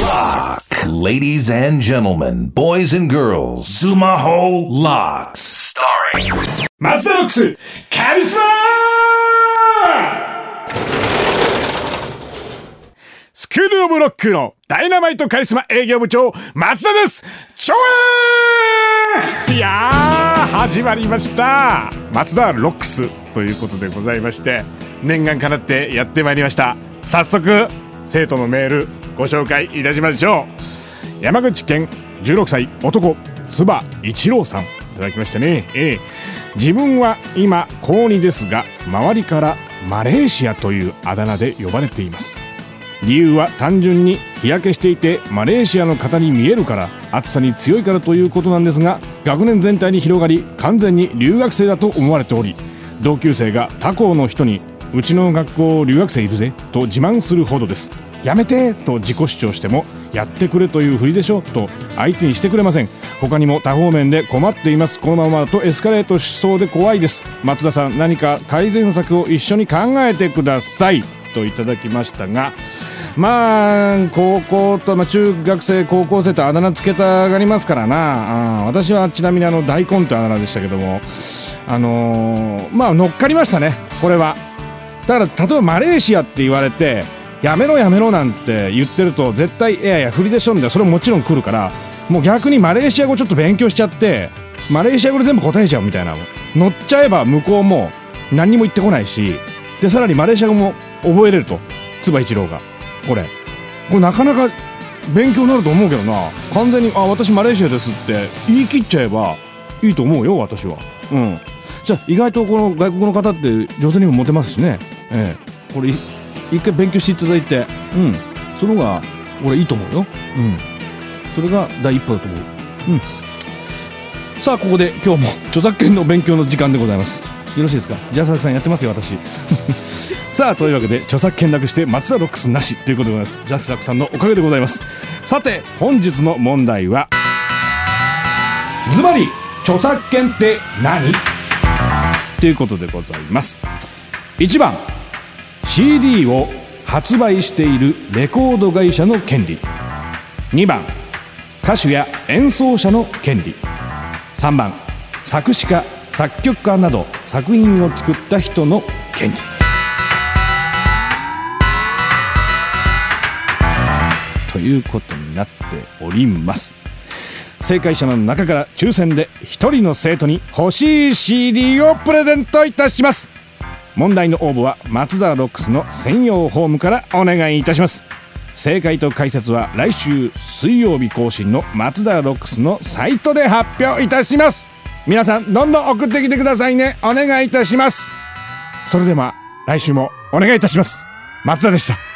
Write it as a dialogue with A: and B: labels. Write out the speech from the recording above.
A: Lock. Ladies and gentlemen, boys and girls, Matsuda Locks. Starring
B: 松田 Locks カリスマ School of Lock のダイナマイトカリスマ営業部長松田ですちょえいやー始まりました松田 Locks ということでございまして念願かなってやってまいりました早速生徒のメールご紹介いたしましょう。山口県16歳男唾一郎さん。いただきましたね。ええ。自分は今高2ですが周りからマレーシアというあだ名で呼ばれています。理由は単純に日焼けしていてマレーシアの方に見えるから暑さに強いからということなんですが学年全体に広がり完全に留学生だと思われており同級生が他校の人にうちの学校留学生いるぜと自慢するほどです。やめてと自己主張してもやってくれというふりでしょと相手にしてくれません。他にも多方面で困っていますこのままだとエスカレートしそうで怖いです。松田さん何か改善策を一緒に考えてくださいといただきましたがまあ高校と、まあ、中学生高校生とあだ名つけたがりますからな。私はちなみにあの大根とあだ名でしたけどもあのーまあ乗っかりましたね。これは。だから例えばマレーシアって言われてやめろやめろなんて言ってると絶対いやいや振りでしょみたいなそれももちろん来るからもう逆にマレーシア語ちょっと勉強しちゃってマレーシア語で全部答えちゃうみたいな乗っちゃえば向こうも何にも言ってこないしでさらにマレーシア語も覚えれると椿一郎が。これ。これなかなか勉強になると思うけどな。完全に「あ私マレーシアです」って言い切っちゃえばいいと思うよ私は。うん。じゃあ意外とこの外国の方って女性にもモテますしね。ええ。これい一回勉強していただいてうん。その方が俺いいと思うよ。うん。それが第一歩だと思う。うん。さあここで今日も著作権の勉強の時間でございます。よろしいですか？ジャスラクさんやってますよ私。さあというわけで著作権なくして松田ロックスなし。ということでございます。ジャスラックさんのおかげでございます。さて本日の問題はズバリ著作権って何？ということでございます。1番 CD を発売しているレコード会社の権利。2番歌手や演奏者の権利。3番作詞家作曲家など作品を作った人の権利。ということになっております。正解者の中から抽選で1人の生徒に欲しい CD をプレゼントいたします。問題の応募は松田ロックスの専用ホームからお願いいたします。正解と解説は来週水曜日更新の松田ロックスのサイトで発表いたします。皆さんどんどん送ってきてくださいね。お願いいたします。それでは来週もお願いいたします。松田でした。